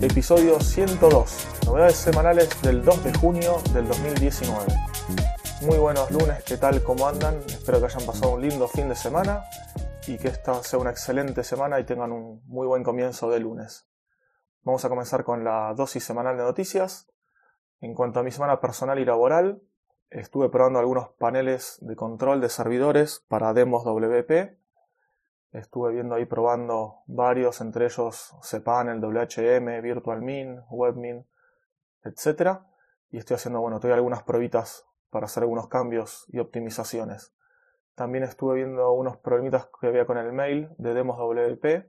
Episodio 102, novedades semanales del 2 de junio del 2019. Muy buenos lunes, ¿qué tal? ¿Cómo andan? Espero que hayan pasado un lindo fin de semana y que esta sea una excelente semana y tengan un muy buen comienzo de lunes. Vamos a comenzar con la dosis semanal de noticias. En cuanto a mi semana personal y laboral, estuve probando algunos paneles de control de servidores para demos WP. Estuve viendo ahí probando varios, entre ellos cPanel, WHM, VirtualMin, WebMin, etc. Y estoy haciendo, bueno, todavía algunas probitas para hacer algunos cambios y optimizaciones. También estuve viendo unos problemitas que había con el mail de demos WP,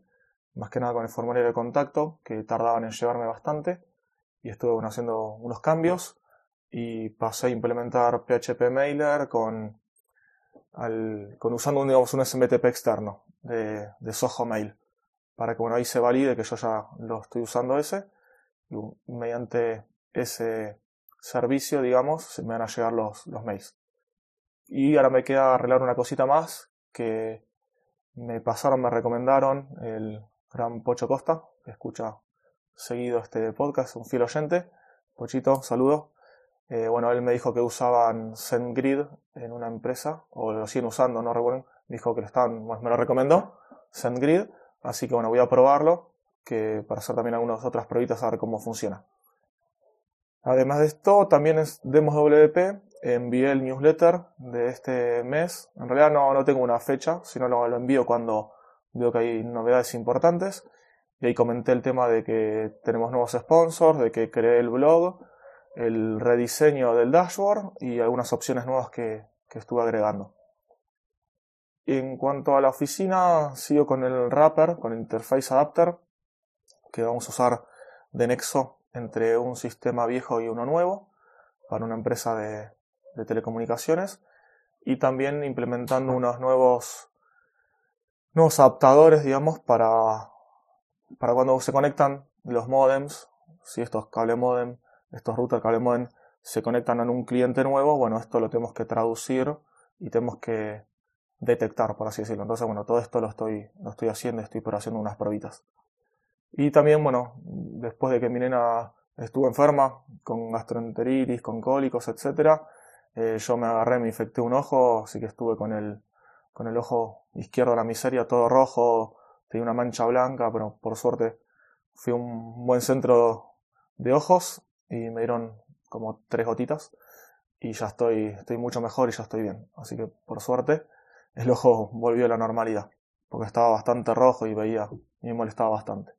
más que nada con el formulario de contacto, que tardaban en llevarme bastante. Y estuve haciendo unos cambios y pasé a implementar PHP Mailer con, con usando un, digamos, un SMTP externo de, Soho Mail para que bueno, ahí se valide que yo ya lo estoy usando ese y mediante ese servicio, digamos, se me van a llegar los, los mails. Y ahora me queda arreglar una cosita más que me pasaron, me recomendaron el gran Pocho Costa, que escucha seguido este podcast, un fiel oyente. Pochito, saludo. Eh, bueno, él me dijo que usaban SendGrid en una empresa, o lo siguen usando, no recuerdo. Dijo que lo estaban, me lo recomendó, SendGrid. Así que bueno, voy a probarlo, que para hacer también algunas otras pruebas a ver cómo funciona. Además de esto, también es Demos WP. Envié el newsletter de este mes. En realidad no, no tengo una fecha, sino lo, lo envío cuando veo que hay novedades importantes. Y ahí comenté el tema de que tenemos nuevos sponsors, de que creé el blog, el rediseño del dashboard y algunas opciones nuevas que, que estuve agregando. En cuanto a la oficina, sigo con el wrapper, con el Interface Adapter, que vamos a usar de nexo entre un sistema viejo y uno nuevo para una empresa de, telecomunicaciones. Y también implementando unos nuevos, nuevos adaptadores, digamos, para, para cuando se conectan los modems, si estos cable modem, estos routers cable modem se conectan a un cliente nuevo, bueno, esto lo tenemos que traducir y tenemos que detectar, por así decirlo. Entonces, bueno, todo esto lo estoy, lo estoy haciendo, estoy por haciendo unas probitas. Y también, bueno, después de que mi nena estuvo enferma, con gastroenteritis, con cólicos, etc., eh, yo me agarré, me infecté un ojo, así que estuve con el, con el ojo izquierdo de la miseria todo rojo, tenía una mancha blanca, pero por suerte fui a un buen centro de ojos y me dieron como tres gotitas y ya estoy, estoy mucho mejor y ya estoy bien. Así que por suerte el ojo volvió a la normalidad, porque estaba bastante rojo y veía, y me molestaba bastante.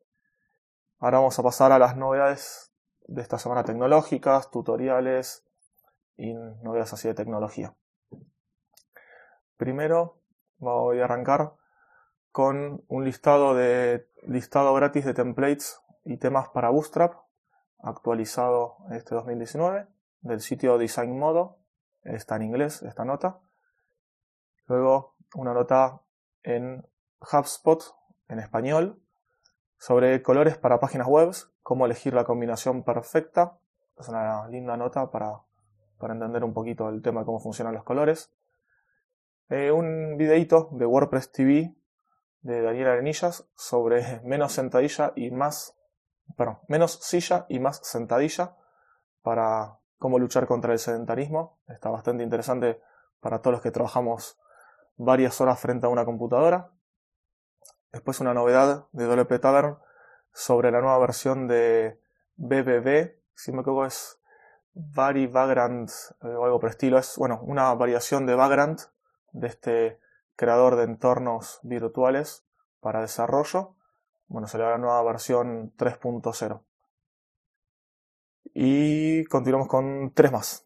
Ahora vamos a pasar a las novedades de esta semana tecnológicas, tutoriales y novedades así de tecnología. Primero voy a arrancar con un listado de listado gratis de templates y temas para Bootstrap actualizado este 2019 del sitio Design Modo. Está en inglés esta nota. Luego una nota en HubSpot en español sobre colores para páginas web, cómo elegir la combinación perfecta. Es una linda nota para, para entender un poquito el tema de cómo funcionan los colores. Eh, un videito de WordPress TV de Daniel Arenillas sobre menos sentadilla y más, perdón, menos silla y más sentadilla para cómo luchar contra el sedentarismo. Está bastante interesante para todos los que trabajamos varias horas frente a una computadora. Después una novedad de WP Tavern sobre la nueva versión de BBB, si me equivoco es Vari Vagrant eh, o algo por estilo. Es bueno, una variación de Vagrant de este creador de entornos virtuales para desarrollo. Bueno, será la nueva versión 3.0. Y continuamos con tres más.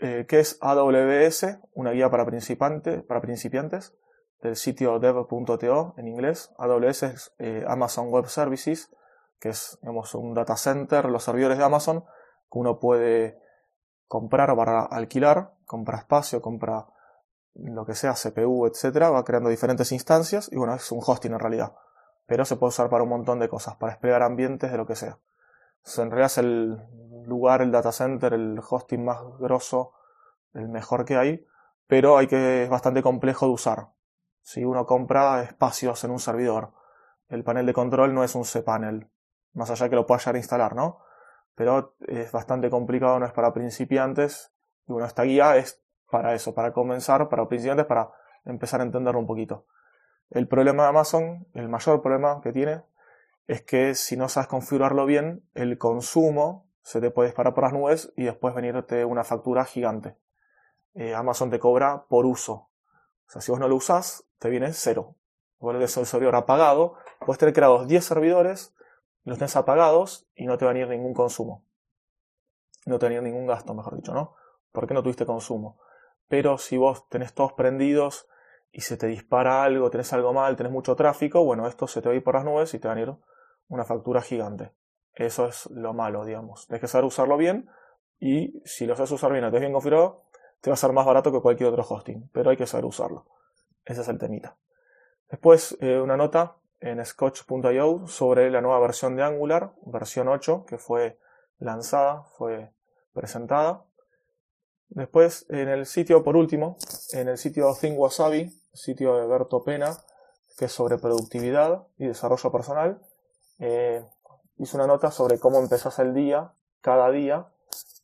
Eh, ¿Qué es AWS? Una guía para, para principiantes del sitio dev.to en inglés. AWS es eh, Amazon Web Services, que es digamos, un data center, los servidores de Amazon, que uno puede comprar para alquilar, compra espacio, compra lo que sea, CPU, etcétera, va creando diferentes instancias y bueno, es un hosting en realidad. Pero se puede usar para un montón de cosas, para desplegar ambientes de lo que sea. En realidad es el lugar, el data center, el hosting más grosso, el mejor que hay, pero hay que, es bastante complejo de usar. Si uno compra espacios en un servidor, el panel de control no es un cPanel, más allá que lo pueda llegar a instalar, ¿no? Pero es bastante complicado, no es para principiantes. Y bueno, esta guía es para eso, para comenzar, para principiantes, para empezar a entenderlo un poquito. El problema de Amazon, el mayor problema que tiene, es que si no sabes configurarlo bien, el consumo se te puede disparar por las nubes y después venirte una factura gigante. Eh, Amazon te cobra por uso. O sea, si vos no lo usás, te viene cero. Vos el servidor apagado, puedes tener creados 10 servidores, los tenés apagados y no te va a venir ningún consumo. No te va a venir ningún gasto, mejor dicho, ¿no? Porque no tuviste consumo. Pero si vos tenés todos prendidos y se te dispara algo, tenés algo mal, tenés mucho tráfico, bueno, esto se te va a ir por las nubes y te va a venir una factura gigante. Eso es lo malo, digamos. Tienes que saber usarlo bien y si lo sabes usar bien, lo tenés bien configurado, te va a ser más barato que cualquier otro hosting, pero hay que saber usarlo. Ese es el temita. Después, eh, una nota en Scotch.io sobre la nueva versión de Angular, versión 8, que fue lanzada, fue presentada. Después, en el sitio, por último, en el sitio Think Wasabi, sitio de Berto Pena, que es sobre productividad y desarrollo personal, eh, hizo una nota sobre cómo empezás el día, cada día,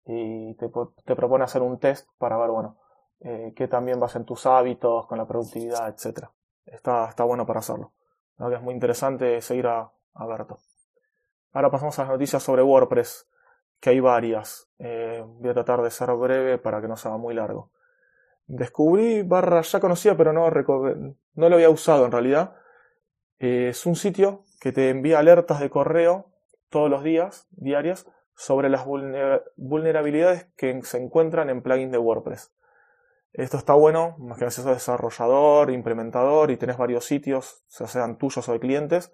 y te, propone hacer un test para ver, bueno, eh, qué también vas en tus hábitos, con la productividad, etc. Está, está bueno para hacerlo. es muy interesante seguir a, a Berto. Ahora pasamos a las noticias sobre WordPress, que hay varias. Eh, voy a tratar de ser breve para que no sea muy largo. Descubrí barra ya conocía, pero no, no lo había usado en realidad. Eh, es un sitio que te envía alertas de correo todos los días, diarias, sobre las vulnerabilidades que se encuentran en plugins de WordPress. Esto está bueno, más que sos desarrollador, implementador y tenés varios sitios, sean tuyos o de clientes,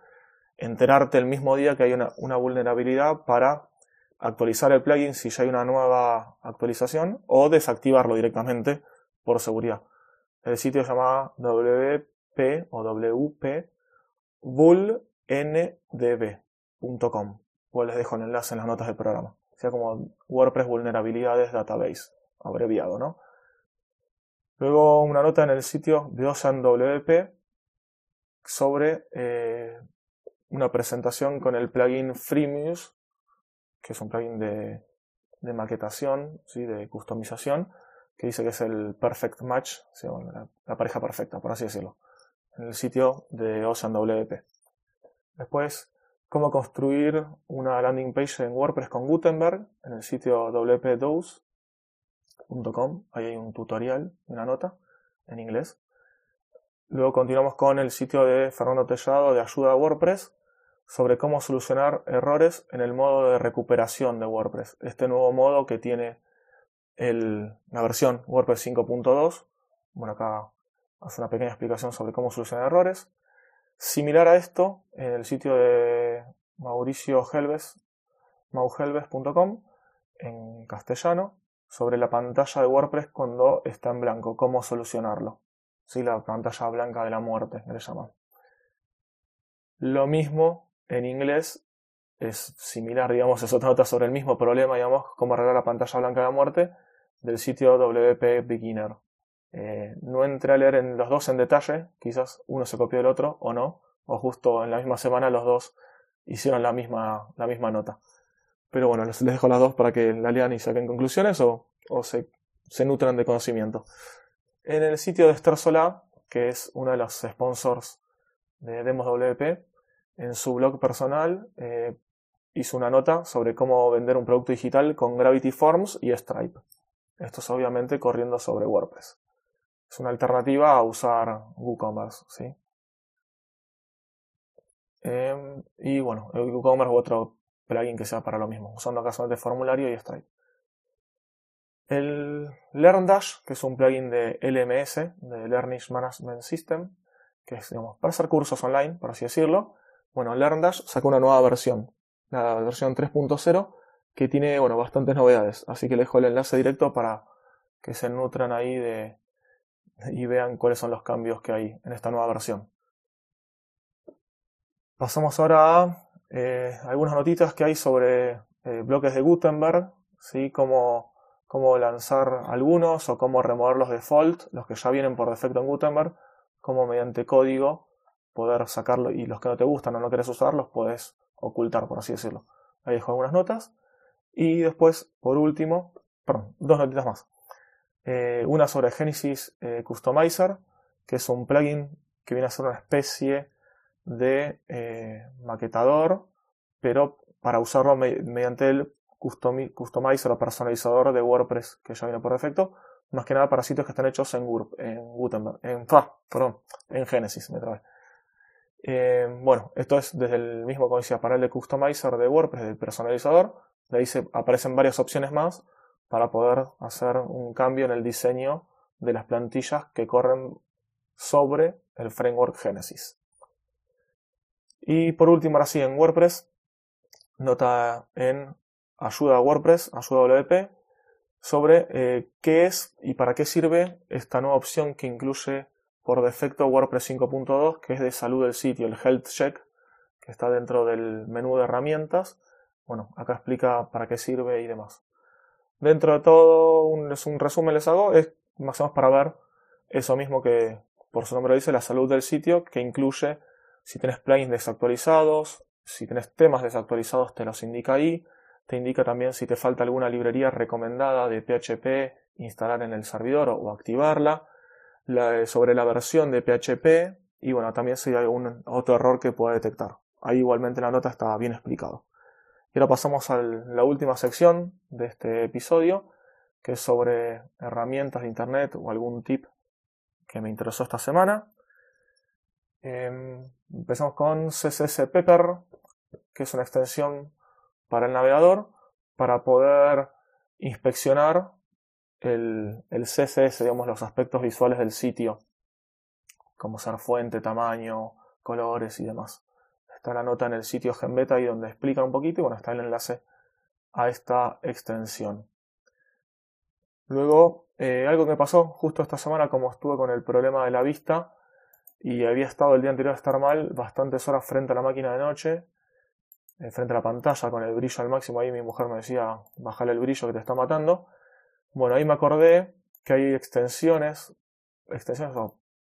enterarte el mismo día que hay una, una vulnerabilidad para actualizar el plugin si ya hay una nueva actualización o desactivarlo directamente por seguridad. El sitio se llama wp o wp pues les dejo el enlace en las notas del programa. sea como WordPress Vulnerabilidades Database, abreviado, ¿no? Luego una nota en el sitio de sobre eh, una presentación con el plugin Freemuse, que es un plugin de, maquetación, ¿sí? de customización, que dice que es el perfect match, la, la, pareja perfecta, por así decirlo, en el sitio de WP. Después cómo construir una landing page en WordPress con Gutenberg en el sitio wpdose.com. Ahí hay un tutorial, una nota en inglés. Luego continuamos con el sitio de Fernando Tellado de Ayuda a WordPress sobre cómo solucionar errores en el modo de recuperación de WordPress. Este nuevo modo que tiene la versión WordPress 5.2. Bueno, acá hace una pequeña explicación sobre cómo solucionar errores. Similar a esto, en el sitio de Mauricio Helves, mauhelves.com, en castellano, sobre la pantalla de WordPress cuando está en blanco, cómo solucionarlo. Sí, la pantalla blanca de la muerte, le llaman. Lo mismo en inglés, es similar, digamos, es otra nota sobre el mismo problema, digamos, cómo arreglar la pantalla blanca de la muerte, del sitio WP Beginner. Eh, no entré a leer en los dos en detalle, quizás uno se copió del otro o no, o justo en la misma semana los dos hicieron la misma, la misma nota. Pero bueno, les, dejo las dos para que la lean y saquen conclusiones o, se, se, nutran de conocimiento. En el sitio de Esther Solá, que es uno de los sponsors de Demos WP, en su blog personal eh, hizo una nota sobre cómo vender un producto digital con Gravity Forms y Stripe. Esto es obviamente corriendo sobre WordPress es una alternativa a usar WooCommerce, ¿sí? Em, y bueno, el WooCommerce u otro plugin que sea para lo mismo, usando casualmente formulario y Stripe. El LearnDash, que es un plugin de LMS, de Learning Management System, que es, digamos, para hacer cursos online, por así decirlo. Bueno, LearnDash sacó una nueva versión, la versión 3.0, que tiene bueno, bastantes novedades. Así que les dejo el enlace directo para que se nutran ahí de, y vean cuáles son los cambios que hay en esta nueva versión. Pasamos ahora a eh, algunas notitas que hay sobre eh, bloques de Gutenberg, ¿sí? cómo, cómo lanzar algunos o cómo remover los default, los que ya vienen por defecto en Gutenberg, cómo mediante código poder sacarlo y los que no te gustan o no quieres usarlos puedes ocultar, por así decirlo. Ahí dejo algunas notas. Y después, por último, perdón, dos notitas más. Eh, una sobre Genesis eh, Customizer, que es un plugin que viene a ser una especie de eh, maquetador, pero para usarlo mediante el customizer o personalizador de WordPress que ya viene por defecto, más que nada para sitios que están hechos en, en Gutenberg, en, perdón, en Genesis, me bueno, esto es desde el mismo, como decía, panel de customizer de WordPress, del personalizador. De ahí se aparecen varias opciones más para poder hacer un cambio en el diseño de las plantillas que corren sobre el framework Genesis. Y por último, ahora sí, en WordPress, nota en ayuda a WordPress, ayuda WP, sobre eh, qué es y para qué sirve esta nueva opción que incluye por defecto WordPress 5.2, que es de salud del sitio, el Health Check, que está dentro del menú de herramientas. Bueno, acá explica para qué sirve y demás. Dentro de todo, un, es un resumen les hago, es más o menos para ver eso mismo que por su nombre dice, la salud del sitio, que incluye si tienes plugins desactualizados, si tienes temas desactualizados te los indica ahí, te indica también si te falta alguna librería recomendada de PHP instalar en el servidor o, activarla, sobre la versión de PHP y bueno, también si hay algún otro error que pueda detectar. Ahí igualmente la nota está bien explicado. Y ahora pasamos a la última sección de este episodio, que es sobre herramientas de Internet o algún tip que me interesó esta semana. Em, empezamos con CSS Pepper, que es una extensión para el navegador para poder inspeccionar el, el CSS, digamos, los aspectos visuales del sitio, como ser fuente, tamaño, colores y demás. Está la nota en el sitio Genbeta ahí donde explica un poquito y bueno, está el enlace a esta extensión. Luego, eh, algo que me pasó justo esta semana, como estuve con el problema de la vista y había estado el día anterior a estar mal, bastantes horas frente a la máquina de noche, eh, frente a la pantalla con el brillo al máximo, ahí mi mujer me decía, bájale el brillo que te está matando. Bueno, ahí me acordé que hay extensiones, extensiones,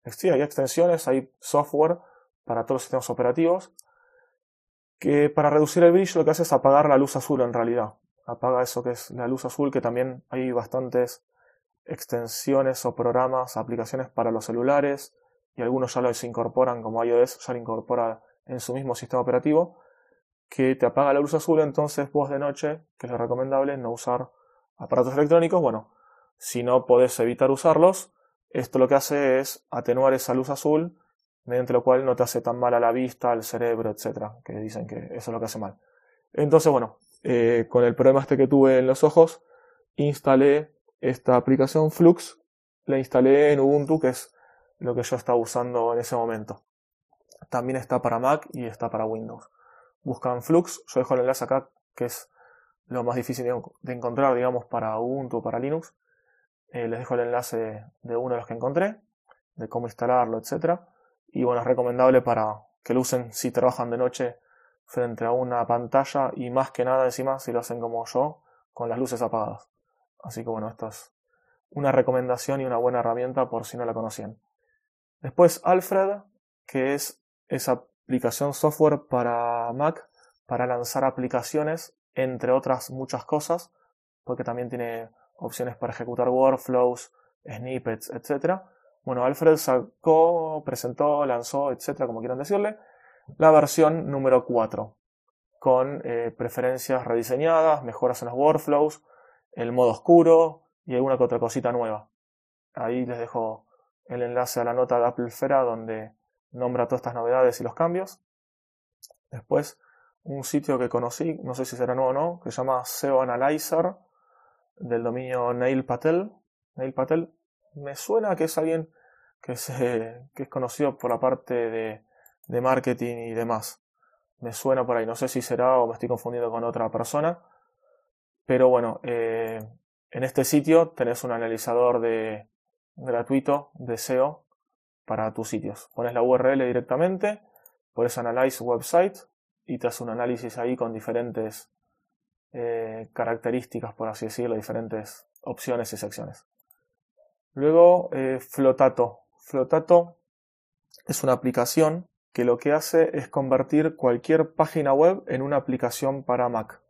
sí, hay extensiones, hay software para todos los sistemas operativos que para reducir el brillo lo que hace es apagar la luz azul en realidad. Apaga eso que es la luz azul, que también hay bastantes extensiones o programas, aplicaciones para los celulares, y algunos ya los incorporan, como iOS ya lo incorpora en su mismo sistema operativo, que te apaga la luz azul, entonces vos de noche, que es lo recomendable, no usar aparatos electrónicos, bueno, si no podés evitar usarlos, esto lo que hace es atenuar esa luz azul mediante lo cual no te hace tan mal a la vista, al cerebro, etcétera, que dicen que eso es lo que hace mal. Entonces, bueno, eh, con el problema este que tuve en los ojos, instalé esta aplicación Flux, la instalé en Ubuntu, que es lo que yo estaba usando en ese momento. También está para Mac y está para Windows. Buscan Flux, yo dejo el enlace acá, que es lo más difícil de encontrar, digamos, para Ubuntu o para Linux. Eh, les dejo el enlace de uno de los que encontré, de cómo instalarlo, etcétera. Y bueno, es recomendable para que lo usen si trabajan de noche frente a una pantalla y más que nada encima si lo hacen como yo, con las luces apagadas. Así que bueno, esto es una recomendación y una buena herramienta por si no la conocían. Después Alfred, que es esa aplicación software para Mac para lanzar aplicaciones, entre otras muchas cosas, porque también tiene opciones para ejecutar workflows, snippets, etc. Bueno, Alfred sacó, presentó, lanzó, etcétera, como quieran decirle, la versión número 4, con eh, preferencias rediseñadas, mejoras en los workflows, el modo oscuro y alguna que otra cosita nueva. Ahí les dejo el enlace a la nota de Apple Fera donde nombra todas estas novedades y los cambios. Después, un sitio que conocí, no sé si será nuevo o no, que se llama SEO Analyzer, del dominio Neil Patel. Neil Patel, me suena que es alguien que, es conocido por la parte de, de marketing y demás. Me suena por ahí, no sé si será o me estoy confundiendo con otra persona. Pero bueno, eh, en este sitio tenés un analizador de, gratuito de SEO para tus sitios. Pones la URL directamente, pones Analyze Website y te hace un análisis ahí con diferentes eh, características, por así decirlo, diferentes opciones y secciones. Luego, eh, Flotato. Flotato es una aplicación que lo que hace es convertir cualquier página web en una aplicación para Mac.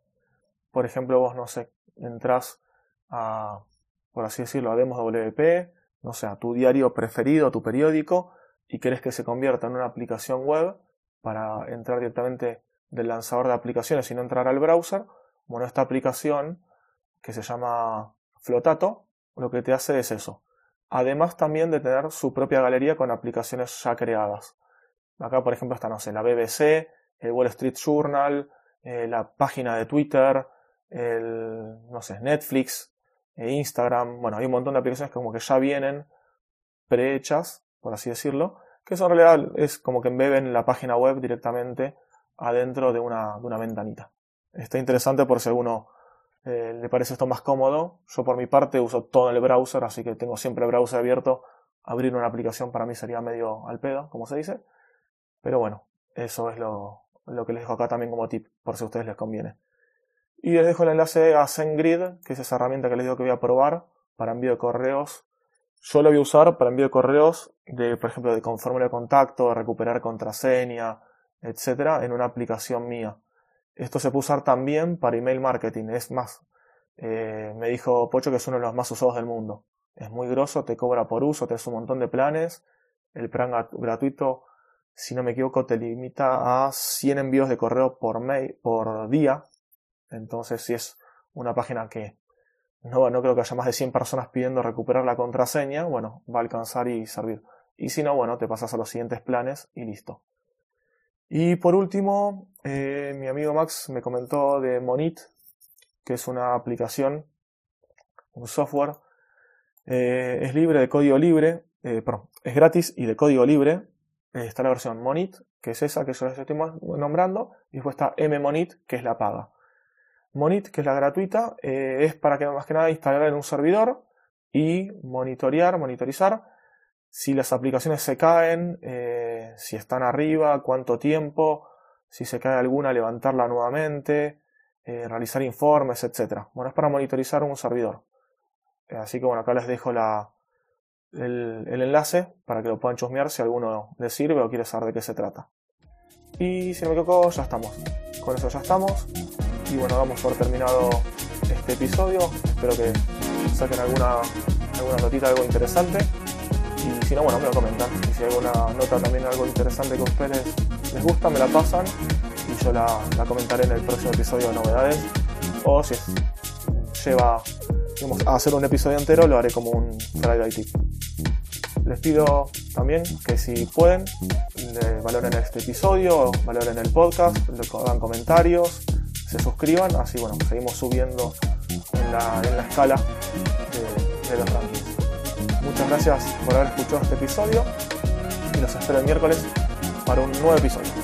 Por ejemplo, vos, no sé, entras a, por así decirlo, a Demos WP, no sé, a tu diario preferido, tu periódico, y querés que se convierta en una aplicación web para entrar directamente del lanzador de aplicaciones y no entrar al browser. Bueno, esta aplicación que se llama Flotato, lo que te hace es eso. Además también de tener su propia galería con aplicaciones ya creadas. Acá, por ejemplo, está, no sé, la BBC, el Wall Street Journal, eh, la página de Twitter, el, no sé, Netflix, e Instagram. Bueno, hay un montón de aplicaciones como que ya vienen prehechas, por así decirlo, que eso en realidad es como que embeben la página web directamente adentro de una, de una ventanita. Está interesante por si a uno eh, le parece esto más cómodo. Yo por mi parte uso todo el browser, así que tengo siempre el browser abierto. Abrir una aplicación para mí sería medio al pedo, como se dice. Pero bueno, eso es lo, que les dejo acá también como tip, por si a ustedes les conviene. Y les dejo el enlace a SendGrid, que es esa herramienta que les digo que voy a probar para envío de correos. Yo lo voy a usar para envío de correos, de, por ejemplo, de con de contacto, recuperar contraseña, etcétera, en una aplicación mía. Esto se puede usar también para email marketing. Es más, eh, me dijo Pocho que es uno de los más usados del mundo. Es muy grosso, te cobra por uso, te hace un montón de planes. El plan gratuito si no me equivoco, te limita a 100 envíos de correo por, mail, por día. Entonces, si es una página que no, no creo que haya más de 100 personas pidiendo recuperar la contraseña, bueno, va a alcanzar y servir. Y si no, bueno, te pasas a los siguientes planes y listo. Y por último, eh, mi amigo Max me comentó de Monit, que es una aplicación, un software, eh, es libre de código libre, eh, perdón, es gratis y de código libre, está la versión Monit, que es esa que yo les estoy nombrando, y después está M-Monit, que es la paga. Monit, que es la gratuita, eh, es para que más que nada instalar en un servidor y monitorear, monitorizar si las aplicaciones se caen, eh, si están arriba, cuánto tiempo, si se cae alguna, levantarla nuevamente, eh, realizar informes, etc. Bueno, es para monitorizar un servidor. así que bueno, acá les dejo la, el, enlace para que lo puedan chusmear si alguno les sirve o quiere saber de qué se trata. Y si no me equivoco, ya estamos. Con eso ya estamos. Y bueno, damos por terminado este episodio. Espero que saquen alguna, alguna notita, algo interesante. Y si no, bueno, me lo comentan. Y si hay alguna nota también algo interesante que a ustedes les gusta, me la pasan. Y yo la, comentaré en el próximo episodio de novedades. O si lleva a hacer un episodio entero, lo haré como un Friday Tip. Les pido también que si pueden, valoren este episodio, valoren el podcast, hagan comentarios, se suscriban, así bueno, seguimos subiendo en la, escala de, de los rankings. Muchas gracias por haber escuchado este episodio y los espero el miércoles para un nuevo episodio.